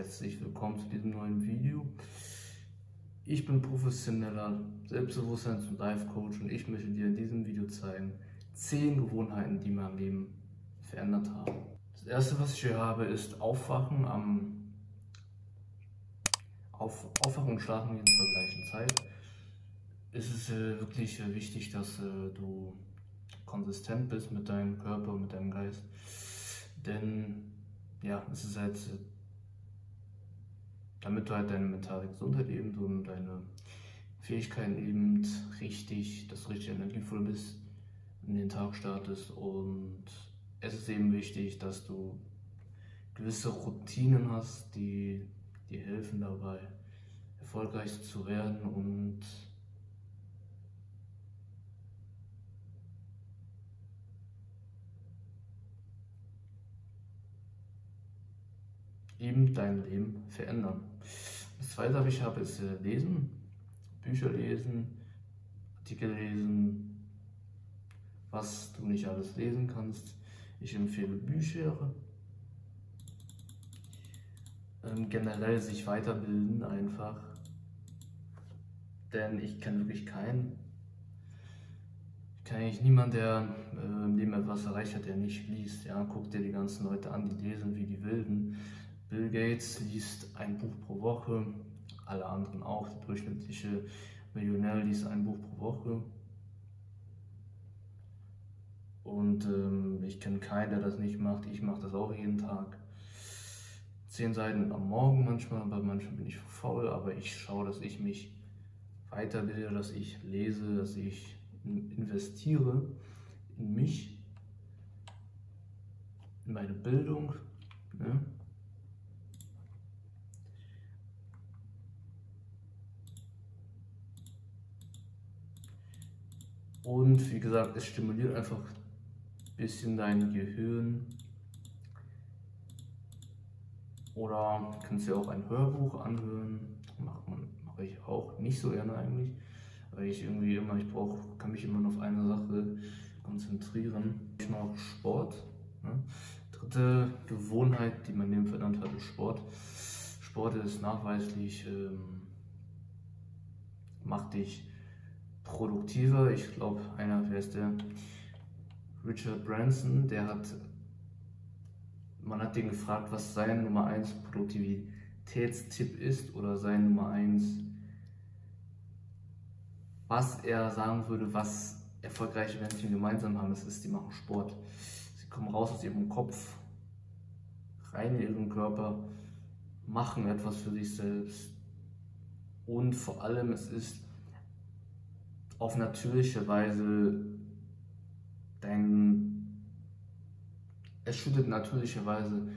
herzlich willkommen zu diesem neuen Video. Ich bin professioneller Selbstbewusstseins- und Life-Coach und ich möchte dir in diesem Video zeigen 10 Gewohnheiten, die mein Leben verändert haben. Das erste, was ich hier habe, ist Aufwachen am Auf, Aufwachen und Schlafen gehen zur gleichen Zeit. Es ist äh, wirklich äh, wichtig, dass äh, du konsistent bist mit deinem Körper, mit deinem Geist. Denn ja, es ist halt, damit du halt deine mentale Gesundheit eben und deine Fähigkeiten eben richtig, dass du richtig energievoll bist, in den Tag startest. Und es ist eben wichtig, dass du gewisse Routinen hast, die dir helfen dabei, erfolgreich zu werden und eben dein Leben verändern. Das zweite, was ich habe, ist äh, Lesen, Bücher lesen, Artikel lesen, was du nicht alles lesen kannst. Ich empfehle Bücher, ähm, generell sich weiterbilden einfach, denn ich kenne wirklich keinen, ich kenne eigentlich niemanden, der äh, im Leben etwas erreicht hat, der nicht liest. Ja, guck dir die ganzen Leute an, die lesen wie die Wilden. Bill Gates liest ein Buch pro Woche, alle anderen auch. Der durchschnittliche Millionär liest ein Buch pro Woche. Und ähm, ich kenne keinen, der das nicht macht. Ich mache das auch jeden Tag. Zehn Seiten am Morgen manchmal, aber manchmal bin ich faul. Aber ich schaue, dass ich mich weiterbilde, dass ich lese, dass ich investiere in mich, in meine Bildung. Ne? Und wie gesagt, es stimuliert einfach ein bisschen dein Gehirn. Oder kannst du auch ein Hörbuch anhören. Mache ich auch nicht so gerne eigentlich. Weil ich irgendwie immer, ich brauche, kann mich immer auf eine Sache konzentrieren. Ich mache Sport. Ne? Dritte Gewohnheit, die mein Leben verändert hat, ist Sport. Sport ist nachweislich, ähm, macht dich produktiver. Ich glaube, einer, wer ist der? Richard Branson, der hat, man hat den gefragt, was sein Nummer 1 Produktivitätstipp ist oder sein Nummer 1, was er sagen würde, was erfolgreiche Menschen gemeinsam haben, das ist, die machen Sport. Sie kommen raus aus ihrem Kopf, rein in ihren Körper, machen etwas für sich selbst und vor allem es ist auf natürliche Weise dein, es schüttet natürlicherweise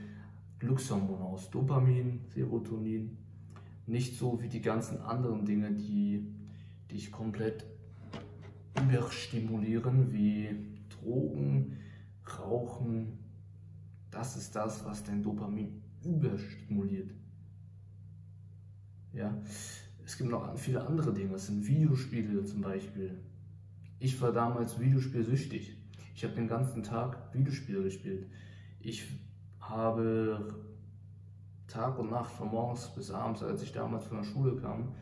Glückshormone aus, Dopamin, Serotonin, nicht so wie die ganzen anderen Dinge, die dich komplett überstimulieren, wie Drogen, Rauchen. Das ist das, was dein Dopamin überstimuliert. Ja, es gibt noch viele andere Dinge. Das sind Videospiele zum Beispiel. Ich war damals Videospielsüchtig. Ich habe den ganzen Tag Videospiele gespielt. Ich habe Tag und Nacht von morgens bis abends, als ich damals von der Schule kam,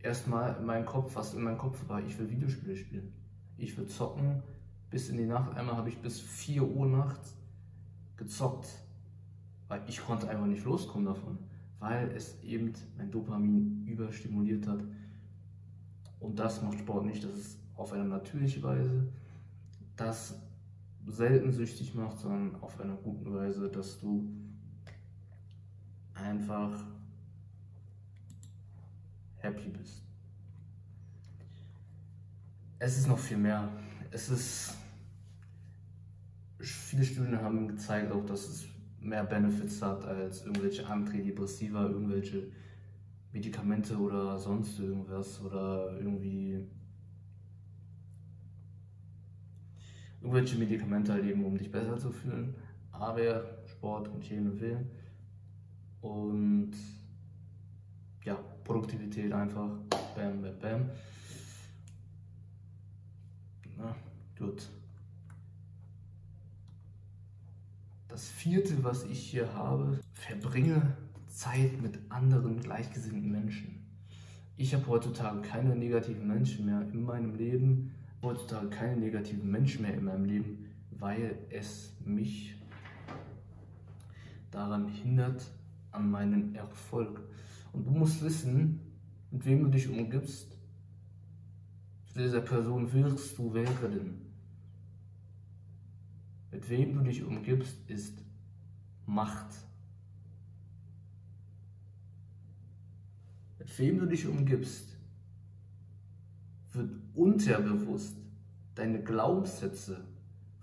erstmal in meinem Kopf, was in meinem Kopf war, ich will Videospiele spielen. Ich will zocken bis in die Nacht. Einmal habe ich bis 4 Uhr nachts gezockt, weil ich konnte einfach nicht loskommen davon weil es eben mein Dopamin überstimuliert hat. Und das macht Sport nicht, das ist auf eine natürliche Weise, das selten süchtig macht, sondern auf einer guten Weise, dass du einfach happy bist. Es ist noch viel mehr. Es ist, viele Studien haben gezeigt auch, dass es mehr Benefits hat als irgendwelche Antidepressiva, irgendwelche Medikamente oder sonst irgendwas oder irgendwie irgendwelche Medikamente halt eben, um dich besser zu fühlen. Aber Sport und ich empfehlen. Und ja, Produktivität einfach. Bam, bam, bam. Na, gut. Das vierte, was ich hier habe, verbringe Zeit mit anderen gleichgesinnten Menschen. Ich habe heutzutage keine negativen Menschen mehr in meinem Leben, heutzutage keine negativen Menschen mehr in meinem Leben, weil es mich daran hindert, an meinen Erfolg. Und du musst wissen, mit wem du dich umgibst, zu dieser Person wirst du werden. Mit wem du dich umgibst, ist Macht. Mit wem du dich umgibst, wird unterbewusst deine Glaubenssätze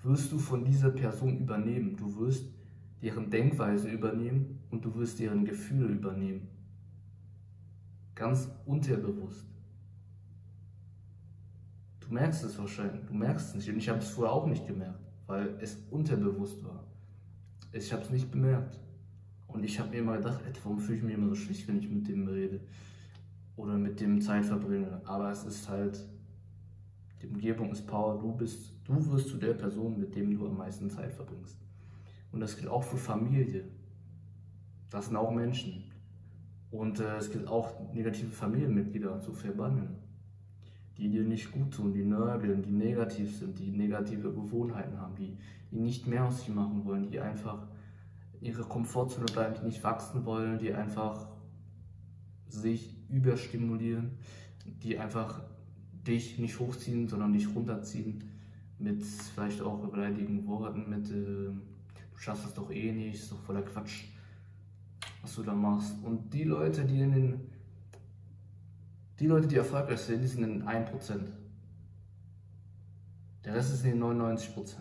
wirst du von dieser Person übernehmen. Du wirst deren Denkweise übernehmen und du wirst deren Gefühle übernehmen. Ganz unterbewusst. Du merkst es wahrscheinlich, du merkst es nicht. Und ich habe es vorher auch nicht gemerkt, weil es unterbewusst war. Ich habe es nicht bemerkt. Und ich habe mir immer gedacht, ey, warum fühle ich mich immer so schlecht, wenn ich mit dem rede oder mit dem Zeit verbringe. Aber es ist halt, die Umgebung ist Power, du bist, du wirst zu der Person, mit dem du am meisten Zeit verbringst. Und das gilt auch für Familie. Das sind auch Menschen. Und äh, es gilt auch negative Familienmitglieder zu verbannen, die dir nicht gut tun, die nörgeln, die negativ sind, die negative Gewohnheiten haben, die, die nicht mehr aus sich machen wollen, die einfach ihre Komfortzone bleiben, die nicht wachsen wollen, die einfach sich überstimulieren, die einfach dich nicht hochziehen, sondern dich runterziehen mit vielleicht auch beleidigenden Worten, mit äh, du schaffst es doch eh nicht, ist doch voller Quatsch, was du da machst. Und die Leute, die in den, die Leute, die erfolgreich sind, die sind in 1%. Der Rest ist in den 99%.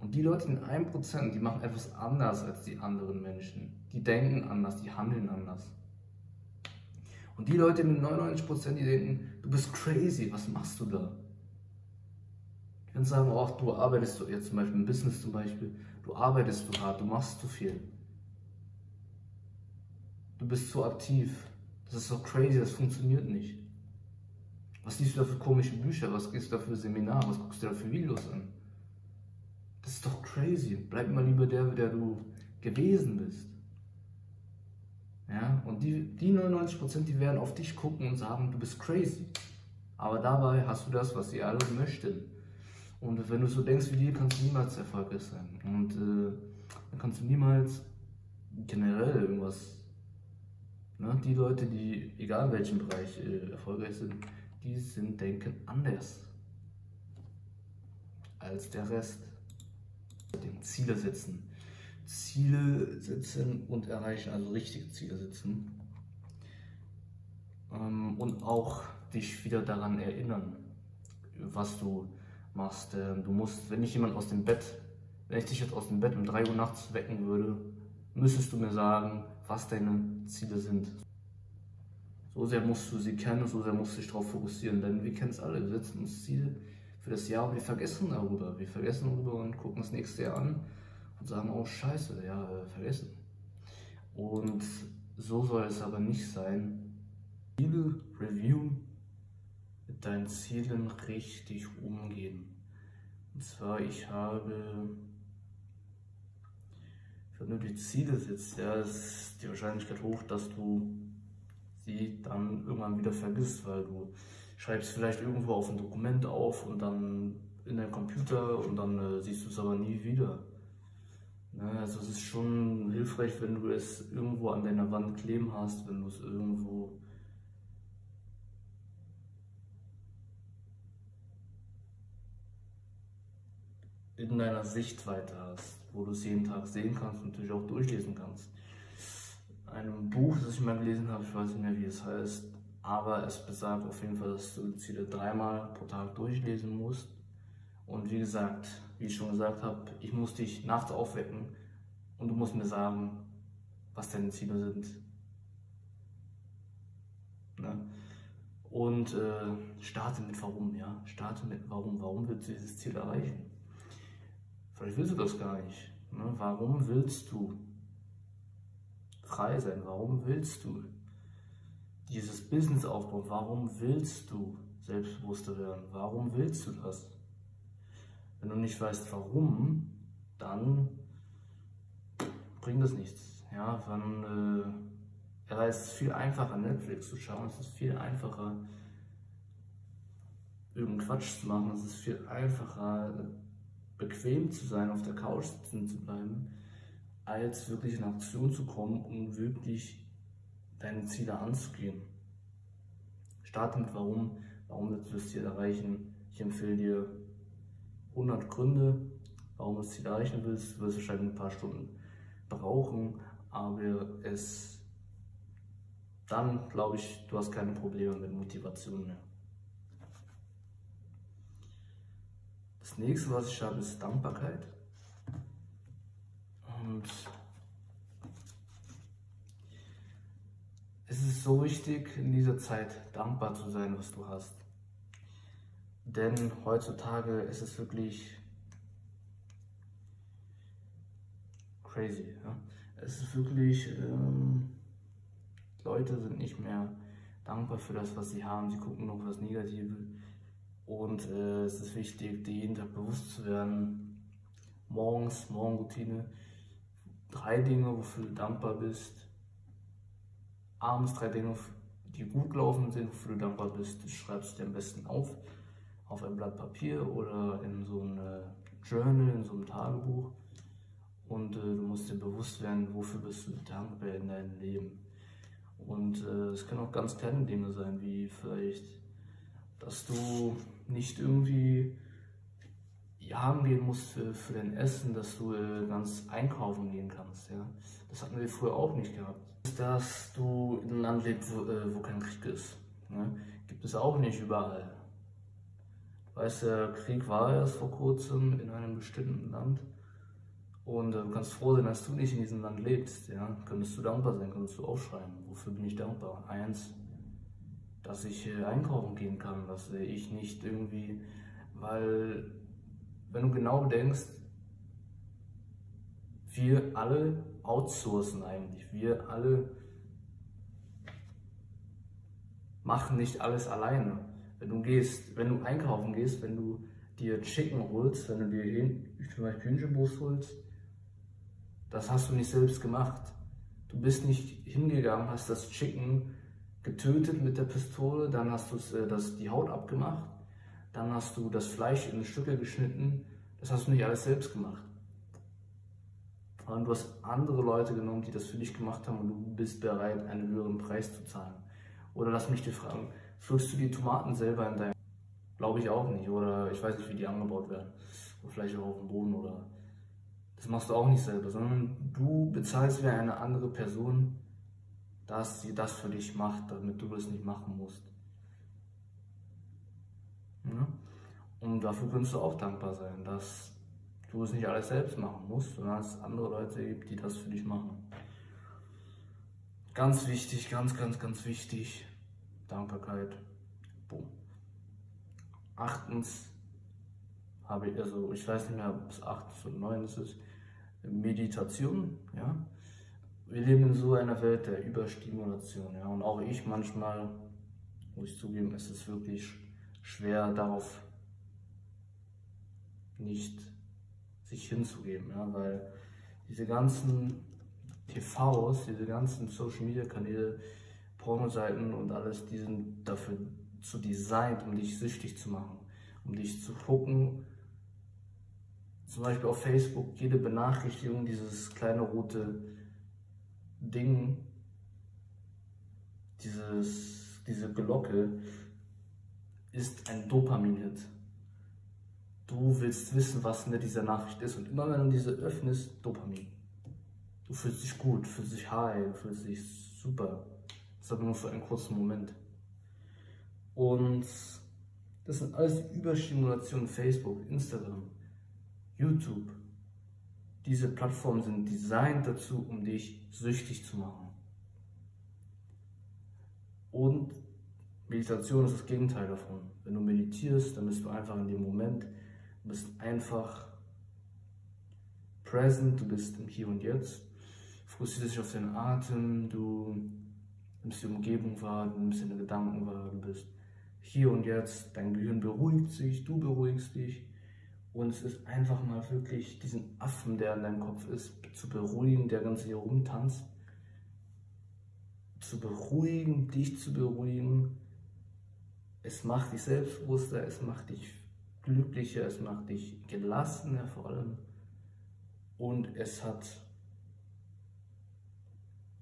Und die Leute in 1%, die machen etwas anders als die anderen Menschen. Die denken anders, die handeln anders. Und die Leute in den 99%, die denken, du bist crazy, was machst du da? Die können sagen, auch du arbeitest so, jetzt zum Beispiel im Business zum Beispiel, du arbeitest zu hart, du machst zu viel. Du bist zu aktiv. Das ist so crazy, das funktioniert nicht. Was liest du da für komische Bücher? Was gehst du da für Seminare? Was guckst du da für Videos an? Das ist doch crazy. Bleib mal lieber der, der du gewesen bist. Ja? Und die, die 99%, die werden auf dich gucken und sagen, du bist crazy. Aber dabei hast du das, was sie alle möchten. Und wenn du so denkst wie die, kannst du niemals erfolgreich sein. Und äh, dann kannst du niemals generell irgendwas. Ne? Die Leute, die, egal in welchem Bereich äh, erfolgreich sind, die sind, denken anders als der Rest. Ziele setzen. Ziele setzen und erreichen, also richtige Ziele setzen. Ähm, und auch dich wieder daran erinnern, was du machst. Ähm, du musst, wenn ich jemand aus dem Bett, wenn ich dich jetzt aus dem Bett um 3 Uhr nachts wecken würde, müsstest du mir sagen, was deine Ziele sind. So sehr musst du sie kennen, so sehr musst du dich darauf fokussieren, denn wir kennen es alle, wir setzen uns Ziele für das Jahr und wir vergessen darüber. Wir vergessen darüber und gucken das nächste Jahr an und sagen, oh scheiße, ja, äh, vergessen. Und so soll es aber nicht sein. Ziele reviewen, mit deinen Zielen richtig umgehen. Und zwar, ich habe, wenn du die Ziele setzt, ja, ist die Wahrscheinlichkeit hoch, dass du sie dann irgendwann wieder vergisst, weil du schreibst vielleicht irgendwo auf ein Dokument auf und dann in dein Computer und dann äh, siehst du es aber nie wieder. Ne, also es ist schon hilfreich, wenn du es irgendwo an deiner Wand kleben hast, wenn du es irgendwo in deiner Sichtweite hast, wo du es jeden Tag sehen kannst und natürlich auch durchlesen kannst. Einem Buch, das ich mal gelesen habe, ich weiß nicht mehr, wie es heißt, aber es besagt auf jeden Fall, dass du Ziele dreimal pro Tag durchlesen musst. Und wie gesagt, wie ich schon gesagt habe, ich muss dich nachts aufwecken und du musst mir sagen, was deine Ziele sind. Ne? Und äh, starte mit Warum, ja. Starte mit Warum. Warum willst du dieses Ziel erreichen? Vielleicht willst du das gar nicht. Ne? Warum willst du frei sein? Warum willst du dieses Business aufbauen? Warum willst du selbstbewusster werden? Warum willst du das? Wenn du nicht weißt, warum, dann bringt das nichts. Ja, wann, äh, ja, es ist viel einfacher, Netflix zu schauen, es ist viel einfacher, irgendeinen Quatsch zu machen, es ist viel einfacher, bequem zu sein, auf der Couch sitzen zu bleiben, als wirklich in Aktion zu kommen und wirklich deine Ziele anzugehen. Starte mit warum, warum willst du das Ziel erreichen. Ich empfehle dir 100 Gründe, warum du das Ziel erreichen willst. Du wirst wahrscheinlich ein paar Stunden brauchen, aber es dann glaube ich, du hast keine Probleme mit Motivation mehr. Das nächste, was ich habe, ist Dankbarkeit. Und es ist so wichtig, in dieser Zeit dankbar zu sein, was du hast. Denn heutzutage ist es wirklich crazy. Ja? Es ist wirklich, ähm, Leute sind nicht mehr dankbar für das, was sie haben. Sie gucken noch was Negatives. Und äh, es ist wichtig, dir jeden Tag bewusst zu werden. Morgens, Morgenroutine. Drei Dinge, wofür du dankbar bist. Abends drei Dinge, die gut gelaufen sind, wofür du dankbar bist. Das schreibst du dir am besten auf. Auf ein Blatt Papier oder in so ein äh, Journal, in so einem Tagebuch. Und äh, du musst dir bewusst werden, wofür bist du dankbar in deinem Leben. Und äh, es können auch ganz kleine Dinge sein, wie vielleicht, dass du nicht irgendwie jagen gehen musst für, für dein Essen, dass du äh, ganz einkaufen gehen kannst. Ja? Das hatten wir früher auch nicht gehabt. Dass du in einem Land lebst, wo, äh, wo kein Krieg ist. Ne? Gibt es auch nicht überall. Weißt der Krieg war erst vor kurzem in einem bestimmten Land. Und äh, du kannst froh sein, dass du nicht in diesem Land lebst. Ja? Könntest du dankbar sein, könntest du aufschreiben. Wofür bin ich dankbar? Eins, dass ich äh, einkaufen gehen kann, dass äh, ich nicht irgendwie, weil wenn du genau denkst, wir alle outsourcen eigentlich, wir alle machen nicht alles alleine. Wenn du gehst, wenn du einkaufen gehst, wenn du dir Chicken holst, wenn du dir zum Beispiel Hühnchenbrust holst, das hast du nicht selbst gemacht. Du bist nicht hingegangen, hast das Chicken getötet mit der Pistole, dann hast du äh, das, die Haut abgemacht, dann hast du das Fleisch in Stücke geschnitten. Das hast du nicht alles selbst gemacht. Und du hast andere Leute genommen, die das für dich gemacht haben und du bist bereit, einen höheren Preis zu zahlen. Oder lass mich dir fragen, pflückst du die Tomaten selber in deinem... Glaube ich auch nicht. Oder ich weiß nicht, wie die angebaut werden. Oder vielleicht auch auf dem Boden oder... Das machst du auch nicht selber, sondern du bezahlst wie eine andere Person, dass sie das für dich macht, damit du das nicht machen musst. Ja? Und dafür kannst du auch dankbar sein, dass du es nicht alles selbst machen musst, sondern dass es andere Leute gibt, die das für dich machen. Ganz wichtig, ganz, ganz, ganz wichtig, Dankbarkeit. Boom. Achtens habe ich, also ich weiß nicht mehr, ob es acht oder neun ist, Meditation, ja wir leben in so einer Welt der Überstimulation. Ja? Und auch ich manchmal, muss ich zugeben, ist es wirklich schwer, darauf nicht sich hinzugeben. Ja? Weil diese ganzen TVs, diese ganzen Social Media Kanäle, Pornoseiten und alles, die sind dafür zu designt, um dich süchtig zu machen, um dich zu gucken. Zum Beispiel auf Facebook jede Benachrichtigung, dieses kleine rote Ding, dieses, diese Glocke, ist ein Dopamin-Hit. Du willst wissen, was in dieser Nachricht ist. Und immer wenn du diese öffnest, Dopamin. Du fühlst dich gut, fühlst dich high, fühlst dich super. Das ist aber nur für einen kurzen Moment. Und das sind alles Überstimulationen. Facebook, Instagram, YouTube, diese Plattformen sind designt dazu, um dich süchtig zu machen. Und Meditation ist das Gegenteil davon. Wenn du meditierst, dann bist du einfach in dem Moment, du bist einfach present, du bist im Hier und Jetzt, fokussierst dich auf deinen Atem, du nimmst die Umgebung wahr, du nimmst deine Gedanken wahr, du bist hier und jetzt, dein Gehirn beruhigt sich, du beruhigst dich Und es ist einfach mal wirklich diesen Affen, der in deinem Kopf ist, zu beruhigen, der ganz hier rumtanzt. Zu beruhigen, dich zu beruhigen. Es macht dich selbstbewusster, es macht dich glücklicher, es macht dich gelassener vor allem. Und es hat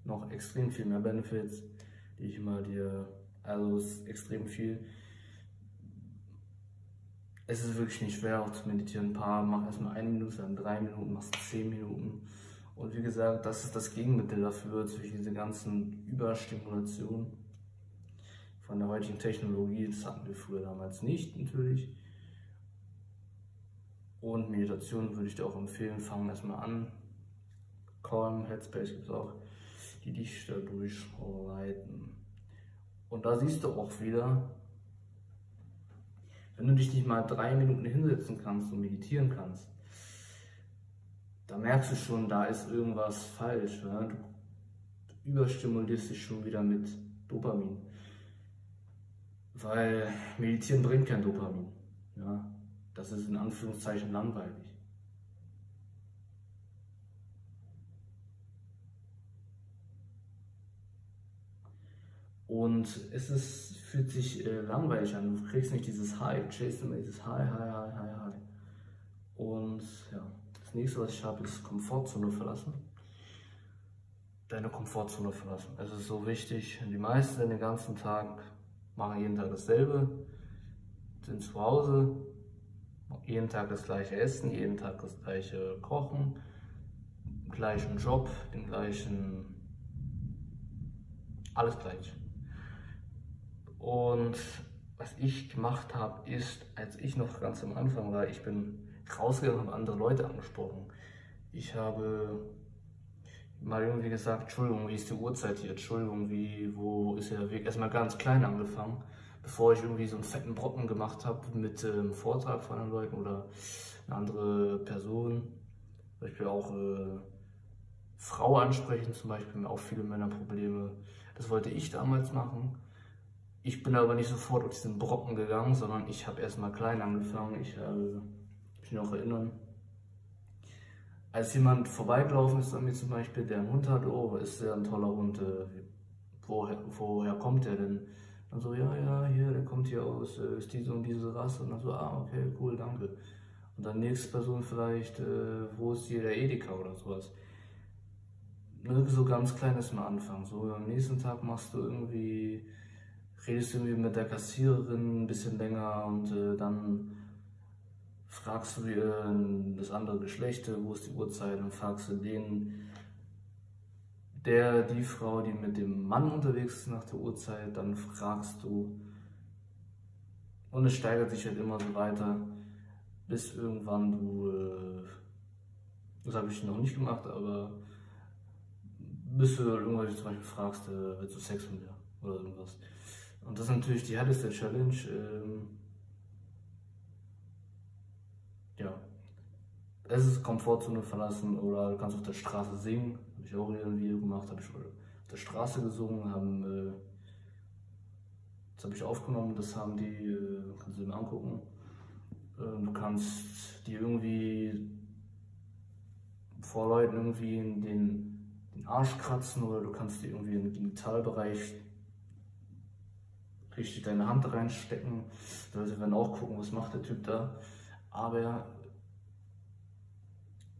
noch extrem viel mehr Benefits, die ich mal dir, also es ist extrem viel. Es ist wirklich nicht schwer auch zu meditieren. Ein paar, mach erstmal eine Minute, dann drei Minuten, machst zehn Minuten. Und wie gesagt, das ist das Gegenmittel dafür, zwischen diese ganzen Überstimulationen von der heutigen Technologie. Das hatten wir früher damals nicht, natürlich. Und Meditation würde ich dir auch empfehlen, fangen erstmal an. Calm, Headspace gibt es auch die dich dadurch leiten. Und da siehst du auch wieder, wenn du dich nicht mal drei Minuten hinsetzen kannst und meditieren kannst, da merkst du schon, da ist irgendwas falsch. Ja? Du überstimulierst dich schon wieder mit Dopamin. Weil Meditieren bringt kein Dopamin. Ja? Das ist in Anführungszeichen langweilig. Und es ist, fühlt sich äh, langweilig an. Du kriegst nicht dieses High, chase immer dieses High, High, High, High, High. Und ja, das nächste, was ich habe, ist Komfortzone verlassen. Deine Komfortzone verlassen. Es ist so wichtig. Die meisten den ganzen Tag machen jeden Tag dasselbe, sind zu Hause, jeden Tag das gleiche Essen, jeden Tag das gleiche Kochen, gleichen Job, den gleichen, alles gleich. Und was ich gemacht habe, ist, als ich noch ganz am Anfang war, ich bin rausgegangen und habe andere Leute angesprochen. Ich habe mal irgendwie gesagt, Entschuldigung, wie ist die Uhrzeit hier? Entschuldigung, wie, wo ist der Weg? Erstmal ganz klein angefangen, bevor ich irgendwie so einen fetten Brocken gemacht habe mit einem ähm, Vortrag von anderen Leuten oder eine andere Person. Zum Beispiel auch äh, Frau ansprechen, zum Beispiel auch viele Männer Probleme. Das wollte ich damals machen. Ich bin aber nicht sofort auf diesen Brocken gegangen, sondern ich habe erstmal klein angefangen. Ich äh, mich noch erinnern, als jemand vorbeigelaufen ist an mir zum Beispiel, der einen Hund hat, oh, ist der ein toller Hund, äh, woher, woher kommt der denn? Dann so, ja, ja, hier, der kommt hier aus, äh, ist diese und diese Rasse. Und dann so, ah, okay, cool, danke. Und dann nächste Person vielleicht, äh, wo ist hier der Edeka oder sowas. Nur so ganz kleines mal anfangen. So am nächsten Tag machst du irgendwie redest du irgendwie mit der Kassiererin ein bisschen länger und äh, dann fragst du äh, das andere Geschlecht, äh, wo ist die Uhrzeit, und fragst du den, der, die Frau, die mit dem Mann unterwegs ist nach der Uhrzeit, dann fragst du und es steigert sich halt immer so weiter, bis irgendwann du, äh, das habe ich noch nicht gemacht, aber bis du irgendwann zum Beispiel fragst, äh, willst du Sex mit mir oder irgendwas. Und das ist natürlich die härteste Challenge. Ähm, ja. Es ist Komfortzone verlassen oder du kannst auf der Straße singen. Habe ich auch ein Video gemacht, habe ich auf der Straße gesungen, haben, äh, das habe ich aufgenommen, das haben die, äh, kannst du dir mal angucken. Äh, du kannst die irgendwie vor Leuten irgendwie in den, den Arsch kratzen oder du kannst die irgendwie im Genitalbereich richtig deine Hand reinstecken. Die Leute werden auch gucken, was macht der Typ da. Aber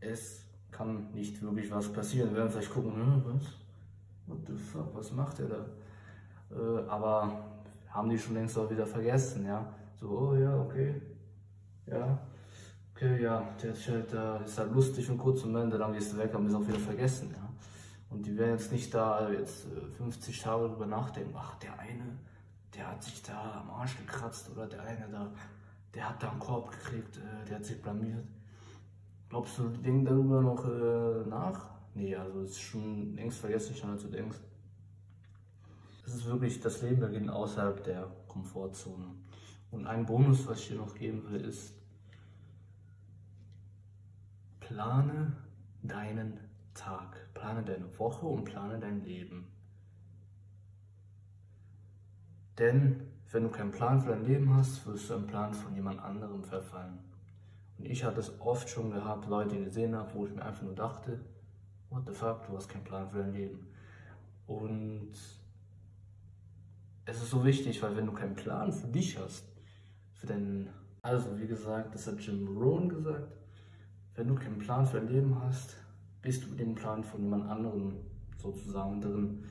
es kann nicht wirklich was passieren. Wir werden vielleicht gucken, hm, was? What the fuck, was macht er da? Äh, aber haben die schon längst auch wieder vergessen, ja. So, oh ja, okay. Ja. Okay, ja, der ist halt, äh, ist halt lustig und kurz und Ende, dann gehst du weg, haben wir es auch wieder vergessen, ja. Und die werden jetzt nicht da jetzt 50 äh, Tage drüber nachdenken, ach, der eine, der hat sich da am Arsch gekratzt oder der eine da, der hat da einen Korb gekriegt, äh, der hat sich blamiert. Glaubst du, denken darüber noch äh, nach? Nee, also es ist schon längst vergessen, schon als du denkst. Es ist wirklich, das Leben beginnt außerhalb der Komfortzone. Und ein Bonus, was ich dir noch geben will, ist, plane deinen Tag, plane deine Woche und plane dein Leben. Denn wenn du keinen Plan für dein Leben hast, wirst du einen Plan von jemand anderem verfallen. Und ich hatte es oft schon gehabt, Leute gesehen habe, wo ich mir einfach nur dachte, what the fuck, du hast keinen Plan für dein Leben. Und es ist so wichtig, weil wenn du keinen Plan für dich hast, für deinen, also wie gesagt, das hat Jim Rohn gesagt, wenn du keinen Plan für dein Leben hast, bist du den Plan von jemand anderem sozusagen drin.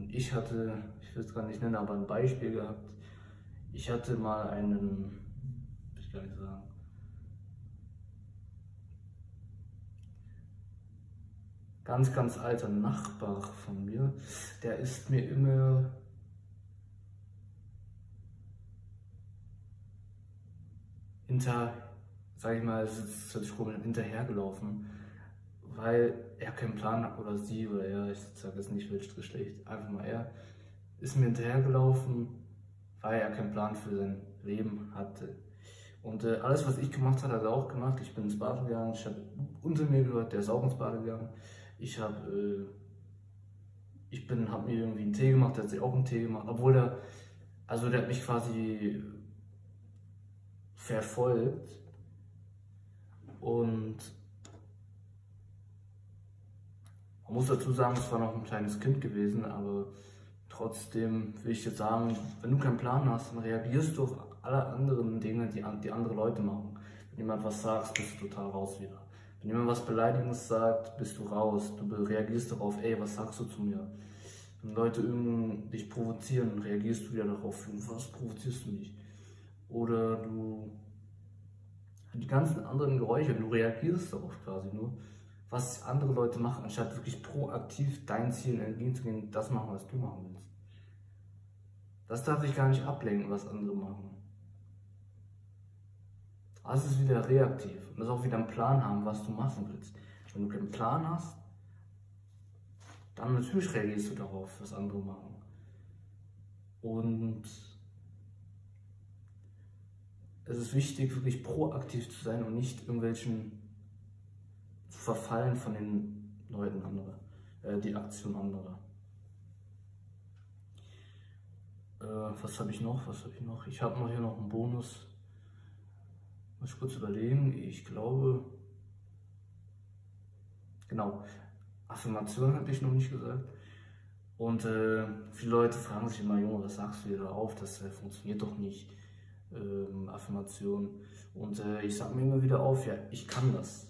Und ich hatte, ich will es gar nicht nennen, aber ein Beispiel gehabt. Ich hatte mal einen, will ich gar nicht sagen, ganz, ganz alter Nachbar von mir, der ist mir immer hinter, sag ich mal, es ist völlig komisch, hinterhergelaufen, weil er keinen Plan hat oder sie oder er, ich sage jetzt nicht welches Geschlecht, einfach mal er, ist mir hinterhergelaufen, weil er keinen Plan für sein Leben hatte. Und äh, alles, was ich gemacht habe, hat er auch gemacht. Ich bin ins Bad gegangen, ich habe unter mir gehört, der ist auch ins Bad gegangen. Ich habe, äh, ich mir irgendwie einen Tee gemacht, der hat sich auch einen Tee gemacht, obwohl der, also der hat mich quasi verfolgt und man muss dazu sagen, es war noch ein kleines Kind gewesen, aber trotzdem will ich jetzt sagen, wenn du keinen Plan hast, dann reagierst du auf alle anderen Dinge, die, die andere Leute machen. Wenn jemand was sagt, bist du total raus wieder. Wenn jemand was Beleidigendes sagt, bist du raus. Du reagierst darauf, ey, was sagst du zu mir? Wenn Leute dich provozieren, reagierst du wieder darauf, was provozierst du mich? Oder du die ganzen anderen Geräusche, du reagierst darauf quasi nur, was andere Leute machen, anstatt wirklich proaktiv dein Ziel entgegenzugehen, das machen, was du machen willst. Das darf dich gar nicht ablenken, was andere machen. Das ist wieder reaktiv und das auch wieder einen Plan haben, was du machen willst. Wenn du keinen Plan hast, dann natürlich reagierst du darauf, was andere machen. Und es ist wichtig, wirklich proaktiv zu sein und nicht irgendwelchen verfallen von den Leuten anderer, äh, die Aktion anderer. Äh, was habe ich noch? Was habe ich noch? Ich habe noch hier noch einen Bonus. Muss ich kurz überlegen. Ich glaube, genau, Affirmation hatte ich noch nicht gesagt. Und äh, viele Leute fragen sich immer, Junge, was sagst du dir da auf? Das äh, funktioniert doch nicht. Ähm, Affirmation. Und äh, ich sage mir immer wieder auf, ja, ich kann das.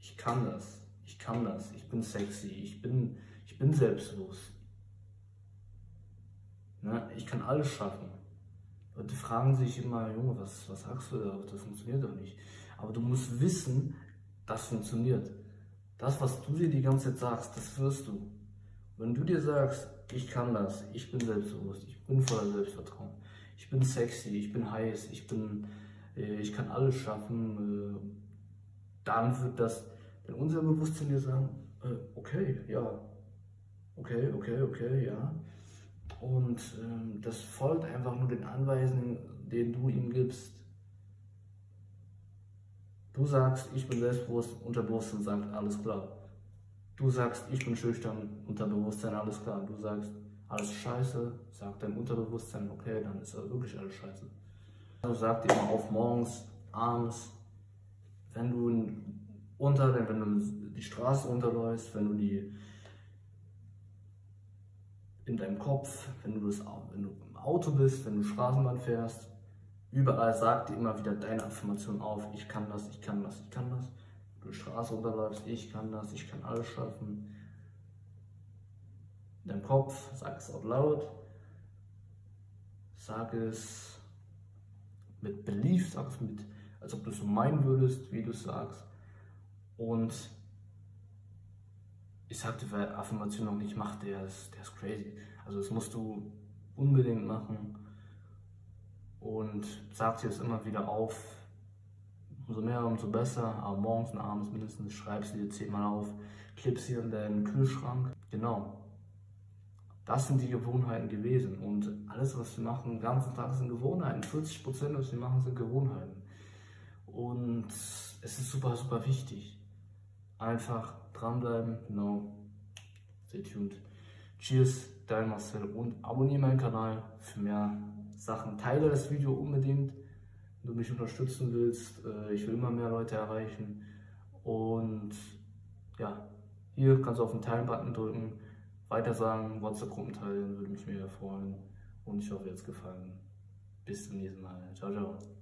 Ich kann das. Ich kann das. Ich bin sexy. Ich bin, ich bin selbstlos. Ne? Ich kann alles schaffen. Leute fragen sich immer, Junge, was, was sagst du da? Das funktioniert doch nicht. Aber du musst wissen, das funktioniert. Das, was du dir die ganze Zeit sagst, das wirst du. Wenn du dir sagst, ich kann das, ich bin selbstbewusst, ich bin voller Selbstvertrauen, ich bin sexy, ich bin heiß, ich bin, äh, ich kann alles schaffen, äh, dann wird das, wenn unser Bewusstsein dir sagen, äh, okay, ja, okay, okay, okay, ja, und ähm, das folgt einfach nur den Anweisungen, denen du ihm gibst. Du sagst, ich bin selbstbewusst, Unterbewusstsein sagt, alles klar. Du sagst, ich bin schüchtern, Unterbewusstsein, alles klar. Du sagst, alles scheiße, sagt dein Unterbewusstsein, okay, dann ist wirklich alles scheiße. Also sag immer auf morgens, abends, wenn du unter, wenn du die Straße runterläufst, wenn du die in deinem Kopf, wenn du, das, wenn du im Auto bist, wenn du Straßenbahn fährst, überall sagt dir immer wieder deine Affirmation auf, ich kann das, ich kann das, ich kann das. Du Straße runterläufst, ich kann das, ich kann alles schaffen. In deinem Kopf, sag es out laut, sag es mit Belief, sag es mit, als ob du es so meinen würdest, wie du es sagst. Und ich sagte, wer Affirmation noch nicht macht, der ist, der ist crazy. Also das musst du unbedingt machen und sag dir es immer wieder auf. Umso mehr, umso besser, aber morgens und abends mindestens schreibst du dir zehnmal auf, klippst sie in deinen Kühlschrank. Genau. Das sind die Gewohnheiten gewesen. Und alles, was wir machen, den ganzen Tag sind Gewohnheiten. 40 Prozent, was wir machen, sind Gewohnheiten. Und es ist super, super wichtig. Einfach dranbleiben, genau. Stay tuned. Cheers, dein Marcel und abonniere meinen Kanal für mehr Sachen. Teile das Video unbedingt. du mich unterstützen willst. Äh, ich will immer mehr Leute erreichen. Und ja, hier kannst du auf den Teilen-Button drücken, weiter sagen, WhatsApp-Gruppen teilen, würde mich mega freuen. Und ich hoffe, ihr hat es gefallen. Bis zum nächsten Mal. Ciao, ciao.